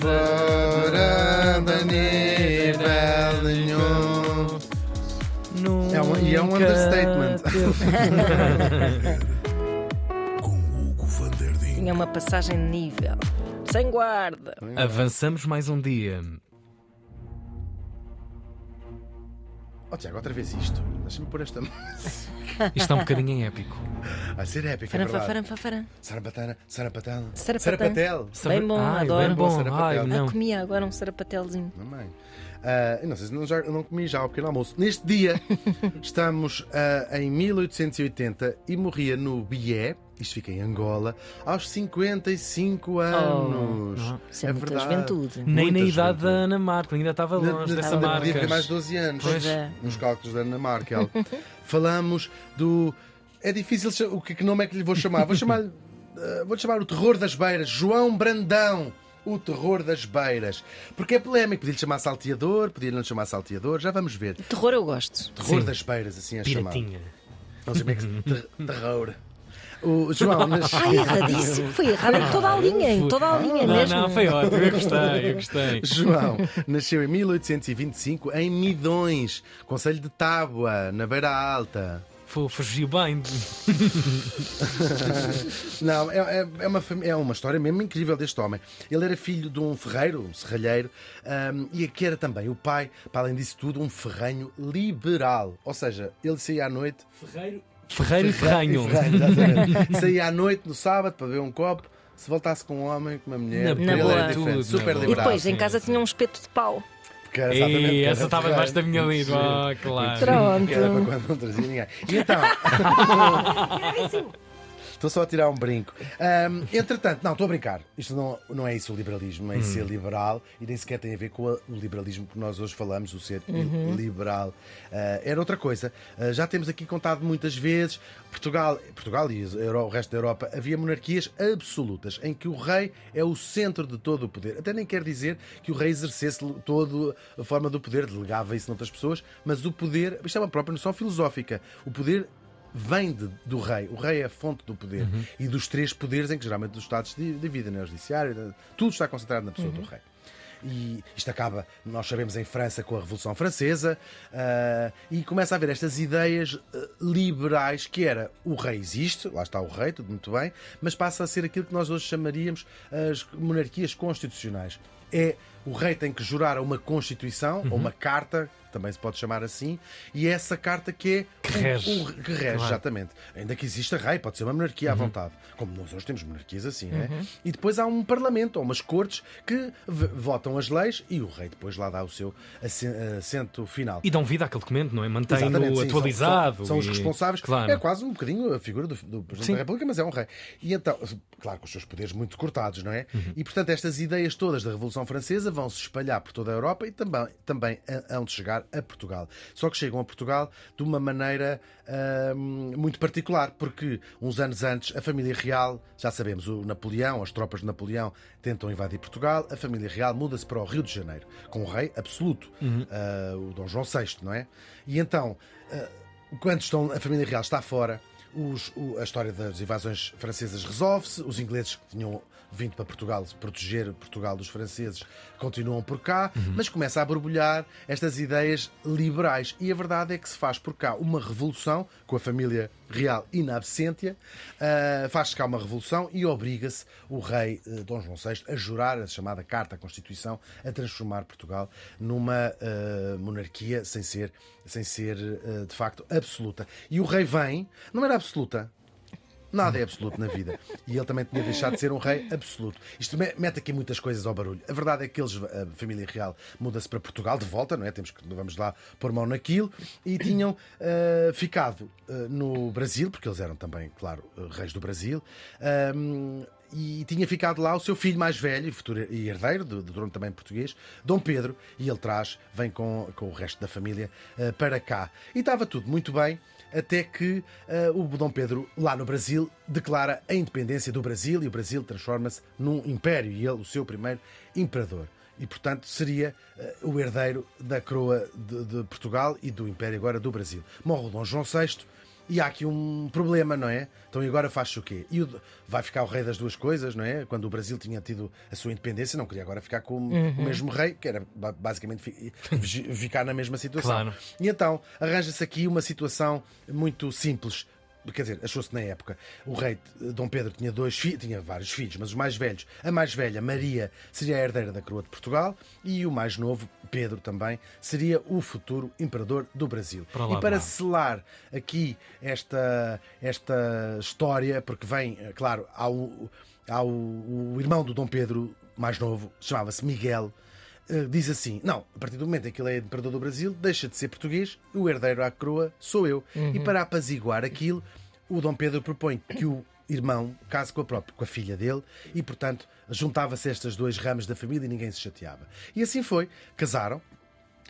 fora de nível nenhum. É um- e é um understatement. Com Hugo van der Ding. Tinha uma passagem de nível. Sem guarda. Avançamos mais um dia. Oh, Tiago, outra vez isto. Deixa-me pôr esta. Isto está um bocadinho épico. Vai ser épico, é Faram, verdade. faram, faram. Sarapatel. Sarapatel. Sarapatel. Bem bom, Ai, adoro. Bem bom. Sarapatel. Ai, Ah, não. comia agora um sarapatelzinho. Mamãe. Ah, eu não sei se não, já, eu não comi já ao pequeno almoço. Neste dia estamos ah, em 1880 e morria no Bié, isto fica em Angola, aos 55 anos. Isso é, muita juventude. Nem na Muita idade da juventude. Ana Marco, ainda estava Na- longe na- dessa ainda marca. podia ter mais 12 anos. Pois é. Nos cálculos da Ana Markel. Falamos do. É difícil. O que, que nome é que lhe vou chamar? Vou chamar vou chamar o terror das beiras. João Brandão. O terror das beiras. Porque é polémico. Podia-lhe chamar salteador, podia-lhe não chamar salteador. Já vamos ver. Terror eu gosto. Terror Sim. das beiras, assim é chamado. Piratinha. Não sei como é que Terror. O João nasceu. Ai, erradíssimo. Foi errado em toda a linha, em toda a linha Não, mesmo. não, foi ótimo. Eu gostei, eu gostei. João nasceu em 1825 em Midões, Conselho de Tábua, na Beira Alta. Fu- Fugiu bem. Não, é, é- é uma, é uma história mesmo incrível deste homem. Ele era filho de um ferreiro, um serralheiro, ahm, e aqui era também o pai, para além disso tudo, um ferranho liberal. Ou seja, ele saía à noite. Ferreiro. Ferreiro e Ferranho. Ferranho, saía à noite no sábado para beber um copo. Se voltasse com um homem, com uma mulher, Na ele boa. era diferente, Tudo, super na boa. E depois, em casa tinha um espeto de pau. Porque era exatamente, era essa estava debaixo da minha língua. Ah, claro. Pronto. Que era para quando não trazia ninguém. E então. Estou só a tirar um brinco. Ahm, entretanto, não, estou a brincar. Isto não, não é isso o liberalismo, é isso ser liberal e nem sequer tem a ver com o liberalismo que nós hoje falamos, o ser liberal. Ah, era outra coisa. Ah, já temos aqui contado muitas vezes: Portugal, Portugal e o resto da Europa havia monarquias absolutas em que o rei é o centro de todo o poder. Até nem quer dizer que o rei exercesse toda a forma do poder, delegava isso noutras pessoas, mas o poder, isto é uma própria noção filosófica. O poder vem de- do rei. O rei é a fonte do poder e dos três poderes em que geralmente dos estados de, de vida, né? o judiciário, de- tudo está concentrado na pessoa do rei. E isto acaba, nós sabemos, em França com a Revolução Francesa, ah, e começa a haver estas ideias ah, liberais que era o rei existe, lá está o rei, tudo muito bem, mas passa a ser aquilo que nós hoje chamaríamos as monarquias constitucionais. É o rei tem que jurar a uma constituição, ou uma carta, também se pode chamar assim, e é essa carta que é Que rege. o, o- que rege, Claro. exatamente. Ainda que exista rei, pode ser uma monarquia à vontade. Como nós hoje temos monarquias assim, né? E depois há um parlamento ou umas cortes que votam as leis e o rei depois lá dá o seu assen- assento final. E dão vida àquele documento, não é? Mantém-no atualizado. São, são os e- responsáveis. Claro. É quase um bocadinho a figura do, do Presidente Sim. da República, mas é um rei. E então, claro, com os seus poderes muito cortados, não é? Uhum. E portanto, estas ideias todas da Revolução Francesa vão se espalhar por toda a Europa e também, também hão de chegar a Portugal. Só que chegam a Portugal de uma maneira hum, muito particular, porque uns anos antes a família real, já sabemos, o Napoleão, as tropas de Napoleão tentam invadir Portugal, a família real muda-se para o Rio de Janeiro, com o rei absoluto, ah, o Dom João VI, não é? E então, ah, quando estão, a família real está fora, os- o- a história das invasões francesas resolve-se, os ingleses que tinham vindo para Portugal proteger Portugal dos franceses continuam por cá, mas começa a borbulhar estas ideias liberais. E a verdade é que se faz por cá uma revolução com a família real in absentia, ah, faz-se cá uma revolução e obriga-se o rei eh, Dom João VI a jurar a chamada Carta à Constituição a transformar Portugal numa ah, monarquia sem ser, sem ser ah, de facto absoluta. E o rei vem, não era absoluta, Nada é absoluto na vida. E ele também tinha deixado de ser um rei absoluto. Isto me- mete aqui muitas coisas ao barulho. A verdade é que eles, a família real, muda-se para Portugal de volta, não é? Temos que, vamos lá pôr mão naquilo. E tinham ah, ficado ah, no Brasil, porque eles eram também, claro, ah, reis do Brasil. Ahm, e tinha ficado lá o seu filho mais velho futuro e herdeiro do, do trono também português, Dom Pedro, e ele traz, vem com, com o resto da família ah, para cá. E estava tudo muito bem, até que ah, o Dom Pedro, lá no Brasil, declara a independência do Brasil e o Brasil transforma-se num império e ele, o seu primeiro imperador. E, portanto, seria ah, o herdeiro da coroa de, de Portugal e do império agora do Brasil. Morre o Dom João VI E há aqui um problema, não é? Então e agora faz-se o quê? E o- vai ficar o rei das duas coisas, não é? Quando o Brasil tinha tido a sua independência, não queria agora ficar com o mesmo rei, que era ba- basicamente ficar na mesma situação. Claro. E então arranja-se aqui uma situação muito simples. Quer dizer, achou-se na época. O rei Dom Pedro tinha dois filhos, tinha vários filhos, mas os mais velhos, a mais velha, Maria, seria a herdeira da coroa de Portugal e o mais novo, Pedro também, seria o futuro imperador do Brasil. Para lá e para vai. selar aqui esta, esta história, porque vem, eh, claro, há o, há o, o irmão do Dom Pedro mais novo, chamava-se Miguel. Eh, Diz assim: Não, a partir do momento em que ele é imperador do Brasil, deixa de ser português, o herdeiro à coroa sou eu. E para apaziguar aquilo, o Dom Pedro propõe que o irmão case com a própria, com a filha dele, e portanto juntava-se estas duas ramos da família e ninguém se chateava. E assim foi, casaram,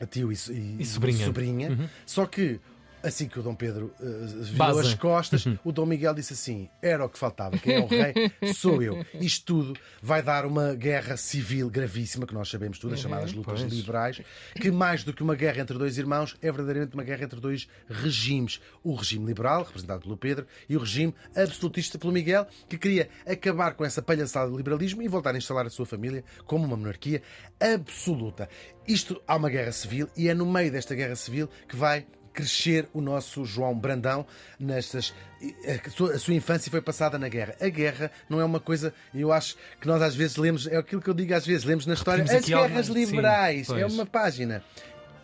a tio e, e- E sobrinha. Uhum. só que assim que o Dom Pedro eh, virou Baza. as costas, o Dom Miguel disse assim: era o que faltava, quem é o rei sou eu. Isto tudo vai dar uma guerra civil gravíssima, que nós sabemos tudo, as chamadas lutas Pois. liberais, que mais do que uma guerra entre dois irmãos, é verdadeiramente uma guerra entre dois regimes. O regime liberal, representado pelo Pedro, e o regime absolutista pelo Miguel, que queria acabar com essa palhaçada de liberalismo e voltar a instalar a sua família como uma monarquia absoluta. Isto há uma guerra civil e é no meio desta guerra civil que vai crescer o nosso João Brandão nestas a sua, a sua infância foi passada na guerra. A guerra não é uma coisa, eu acho que nós às vezes lemos, é aquilo que eu digo às vezes, lemos na história as guerras alguma- sim, liberais, é uma página.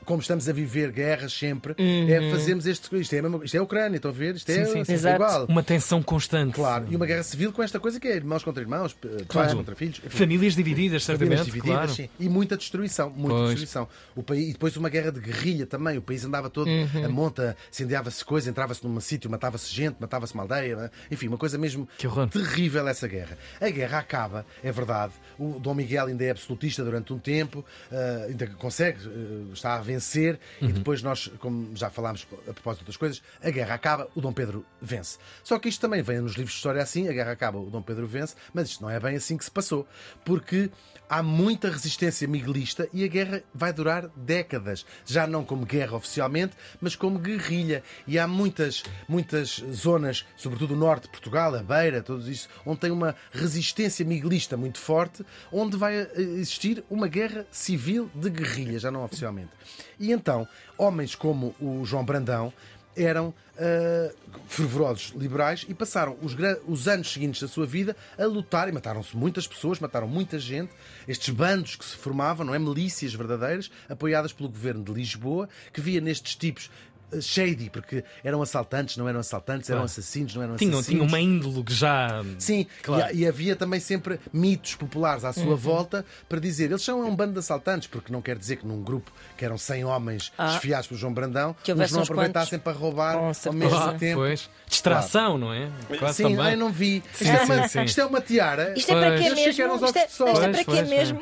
Como estamos a viver guerras sempre, é fazemos este, isto é, a mesma- isto é a Ucrânia, estão a ver? Isto é, Sim, sim, sim. é igual. Uma tensão constante. Claro, e uma guerra civil com esta coisa que é irmãos contra irmãos, p- pais Claro. contra filhos. enfim. Famílias divididas, Famílias certamente. divididas, claro. sim. E muita destruição, muita Pois. destruição. O país, e depois uma guerra de guerrilha também. O país andava todo Uhum. a monta, incendiava-se coisa, entrava-se num sítio, matava-se gente, matava-se uma aldeia. né? Enfim, uma coisa mesmo terrível essa guerra. A guerra acaba, é verdade. O Dom Miguel ainda é absolutista durante um tempo, eh, ainda consegue, eh, está a vencer, Uhum. e depois nós, como já falámos a propósito de outras coisas, a guerra acaba, o Dom Pedro vence. Só que isto também vem nos livros de história assim, a guerra acaba, o Dom Pedro vence, mas isto não é bem assim que se passou, porque há muita resistência miguelista e a guerra vai durar décadas, já não como guerra oficialmente, mas como guerrilha. E há muitas, muitas zonas, sobretudo o norte de Portugal, a Beira, tudo isso, onde tem uma resistência miguelista muito forte, onde vai eh, existir uma guerra civil de guerrilha, já não oficialmente. E então, homens como o João Brandão eram ah, fervorosos liberais e passaram os, os anos seguintes da sua vida a lutar e mataram-se muitas pessoas, mataram muita gente. Estes bandos que se formavam, não é? Milícias verdadeiras, apoiadas pelo governo de Lisboa, que via nestes tipos shady, porque eram assaltantes, não eram assaltantes, eram Claro. assassinos, não eram assassinos. tinham uma índole que já. Sim, Claro. e, e havia também sempre mitos populares à Uhum. sua volta para dizer eles são um bando de assaltantes, porque não quer dizer que num grupo que eram 100 homens Ah. desfiados pelo João Brandão, Que os houvesse não aproveitassem para roubar ao mesmo Ah, tempo. pois. Distração, não é? Quase Sim, também. ai, não vi. Isto, Sim, é sim, uma, sim. isto é uma tiara, Isto é para quê mesmo? Isto é, isto é para quê mesmo?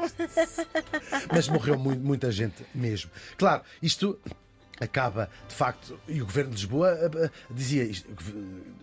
mas morreu mu- muita gente mesmo. Claro, isto acaba, de facto, e o governo de Lisboa ah, ah, dizia,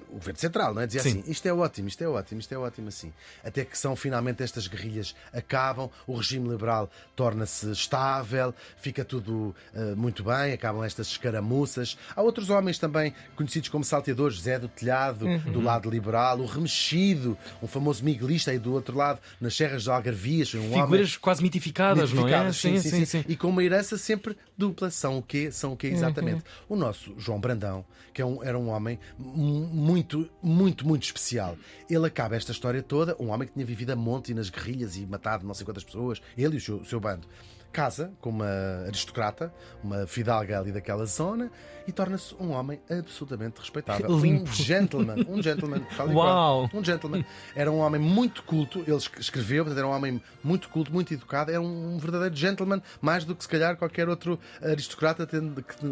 o governo central, não é? Dizia Sim. assim: isto é ótimo, isto é ótimo, isto é ótimo assim. Até que são finalmente estas guerrilhas acabam, o regime liberal torna-se estável, fica tudo ah, muito bem, acabam estas escaramuças. Há outros homens também conhecidos como salteadores, José do Telhado, do lado liberal, o Remexido, um famoso miguelista aí do outro lado, nas Serras de Algarvias, um homem Figuras quase mitificadas, não é? Mitificadas, sim, sim, sim. E com uma herança sempre dupla. São o quê? São o quê exatamente? O nosso João Brandão, que é um- era um homem mu- muito, muito, muito especial. Ele acaba esta história toda, um homem que tinha vivido a monte e nas guerrilhas e matado não sei quantas pessoas, ele e o seu, o seu bando. Casa com uma aristocrata, uma fidalga ali daquela zona e torna-se um homem absolutamente respeitável. Limpo. Um gentleman. Um gentleman. Uau. qual. Um gentleman. Era um homem muito culto, ele esc- escreveu, portanto, era um homem muito culto, muito educado, era um verdadeiro gentleman, mais do que se calhar qualquer outro aristocrata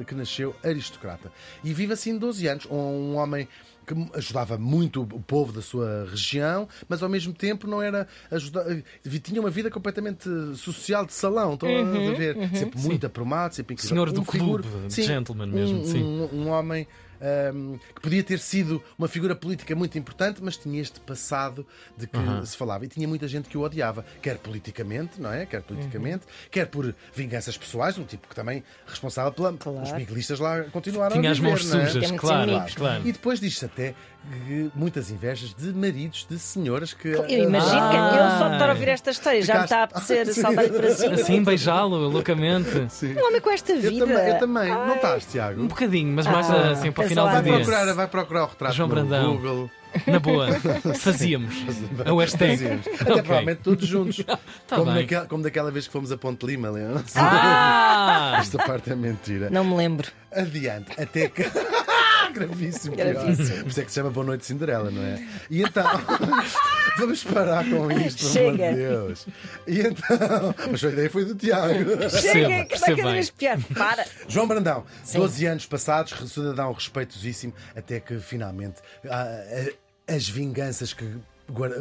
que nasceu aristocrata. E vive assim 12 anos, um homem que ajudava muito o povo da sua região, mas ao mesmo tempo não era ajuda... tinha uma vida completamente social de salão, estão a ver? Sempre muito aprumado, sempre incrível. Senhor do figura- clube, Sim, gentleman mesmo, um, sim. um, um homem ahm, que podia ter sido uma figura política muito importante, mas tinha este passado de que se falava. E tinha muita gente que o odiava, quer politicamente, não é? Quer politicamente, quer por vinganças pessoais, um tipo que também responsável pela. Claro. Os miguelistas lá continuaram Tinha a as viver, mãos é? sujas, claro, inimigos. claro. E depois diz-se até que muitas invejas de maridos de senhoras que. Eu imagino que eu só de estar a ouvir esta história já me está a Ficaste- apetecer Sim. saltar-lhe para cima. Assim, beijá-lo loucamente. Sim. Um homem com esta Eu vida. também, eu também. Não estás, Tiago? Um bocadinho, mas mais Ah, assim para final do Vai dia. procurar, vai procurar o retrato João no Brandão. Google. Na boa. Fazíamos. A hashtag. Fazíamos. Até Ok. provavelmente todos juntos. Tá como, bem. naquela, como daquela vez que fomos a Ponte Lima, lembra? Ah! Esta parte é mentira. Não me lembro. Adiante, até que. Gravíssimo. Gravíssimo. pior. Por isso é que se chama Boa Noite Cinderela, não é? E então. Vamos parar com isto, pelo amor de Deus. E então. Mas a ideia foi do Tiago. Chega, que está cada bem. vez pior. Para. João Brandão, 12 anos passados, cidadão respeitosíssimo, até que finalmente ah, ah, as vinganças que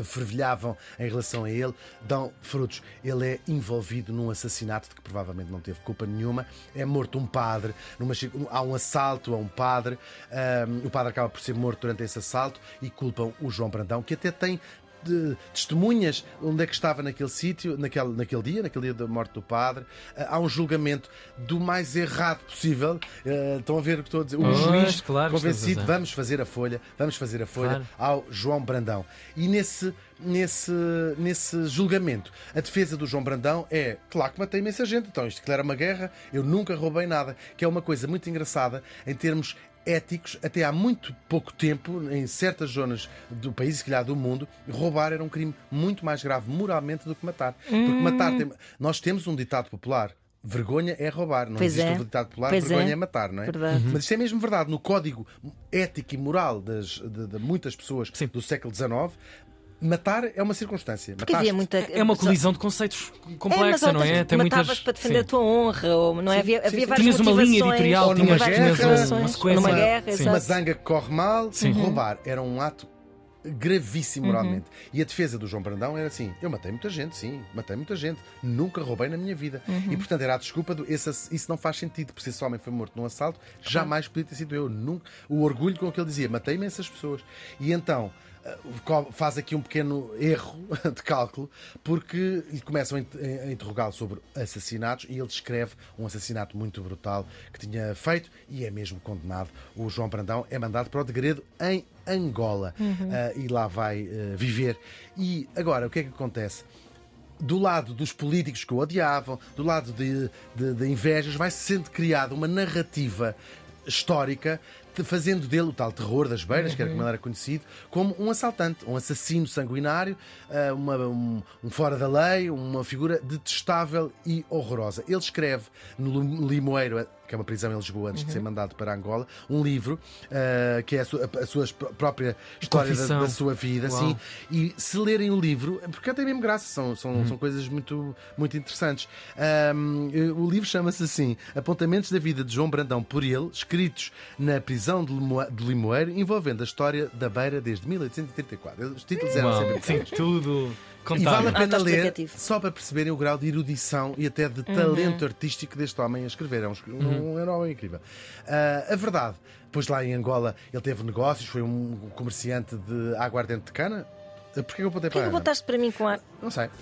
fervilhavam em relação a ele dão frutos. Ele é envolvido num assassinato de que provavelmente não teve culpa nenhuma. É morto um padre, numa, há um assalto a um padre. ah, o padre acaba por ser morto durante esse assalto e culpam o João Brandão, que até tem de testemunhas onde é que estava naquele sítio, naquele, naquele dia, naquele dia da morte do padre. Ah, Há um julgamento do mais errado possível. Ah, estão a ver o que estou a dizer? O juiz claro convencido, vamos fazer a folha, vamos fazer a folha Claro. ao João Brandão. E nesse, nesse, nesse julgamento, a defesa do João Brandão é, claro que matei imensa gente, então isto que era uma guerra, eu nunca roubei nada, que é uma coisa muito engraçada em termos éticos, até há muito pouco tempo, em certas zonas do país, se calhar do mundo, roubar era um crime muito mais grave moralmente do que matar. Porque matar tem... Nós temos um ditado popular. Vergonha é roubar, não Pois existe é. um ditado popular, Pois vergonha é. é matar, não é? Verdade. Mas isto é mesmo verdade. No código ético e moral das, de, de muitas pessoas Sim. do século XIX, matar é uma circunstância. Porque havia muita. É uma colisão de conceitos complexa, é, mas não é? Tem matavas muitas. para defender Sim. a tua honra, ou, não é? havia, havia várias Tinhas uma linha editorial, tinhas, guerra, tinhas uma sequência. numa guerra, Sim. Uma zanga que corre mal, Sim. roubar era um ato gravíssimo Uhum. moralmente. E a defesa do João Brandão era assim: eu matei muita gente, sim, matei muita gente, nunca roubei na minha vida. Uhum. E portanto era a desculpa do esse, isso não faz sentido, porque se esse homem foi morto num assalto, jamais podia ter sido eu. Nunca, o orgulho com que ele dizia: matei imensas pessoas. E então. Eh, Faz aqui um pequeno erro de cálculo, porque lhe começam a int- a interrogá-lo sobre assassinatos e ele descreve um assassinato muito brutal que tinha feito e é mesmo condenado. O João Brandão é mandado para o degredo em Angola Ah, e lá vai ah, viver. E agora, o que é que acontece? do lado dos políticos que o odiavam, do lado de, de, de invejas, vai sendo criada uma narrativa histórica fazendo dele o tal terror das beiras, que era como ele era conhecido, como um assaltante, um assassino sanguinário, ah, uma- um, um fora da lei, uma figura detestável e horrorosa. Ele escreve no Lim- Limoeiro, que é uma prisão em Lisboa antes de ser mandado para Angola, um livro ah, que é a sua, a sua pró- própria história da, da sua vida, Uau. sim. E se lerem o livro, porque tem mesmo graça, são, são, Uhum. são coisas muito, muito interessantes. Ahm, o livro chama-se assim: Apontamentos da vida de João Brandão por ele, escritos na prisão de Limo- de Limoeiro, envolvendo a história da Beira desde 1834. Os títulos eram Uau, sempre sim, tudo E vale a contado. pena ler só para perceberem o grau de erudição e até de talento artístico deste homem a escrever. É um, escri- um, homem incrível. Ah, a verdade, pois lá em Angola ele teve negócios, foi um comerciante de aguardente de cana. Ah, Porquê que eu apontei Porquê para que botaste para mim com ar? Não sei.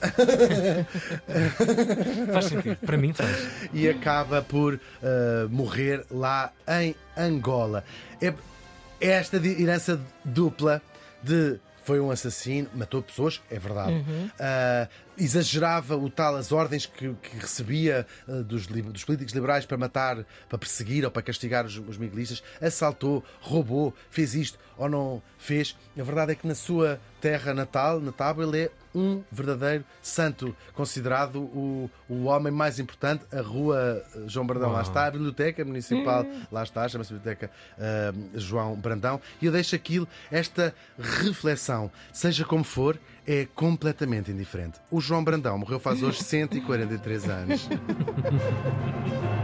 Faz sentido. Para mim faz. e acaba por ah, morrer lá em Angola. É, é esta herança dupla de foi um assassino, matou pessoas, é verdade. Ah, exagerava o tal as ordens que, que recebia ah, dos, dos políticos liberais para matar, para perseguir ou para castigar os, os miguelistas, assaltou, roubou, fez isto ou não fez. A verdade é que na sua terra natal, na Tábua, ele é um verdadeiro santo, considerado o, o homem mais importante. A rua eh, João Brandão lá está, a Biblioteca Municipal lá está, chama-se Biblioteca ah, João Brandão. E eu deixo aquilo, esta reflexão, seja como for, é completamente indiferente. O João Brandão morreu faz hoje 143 anos.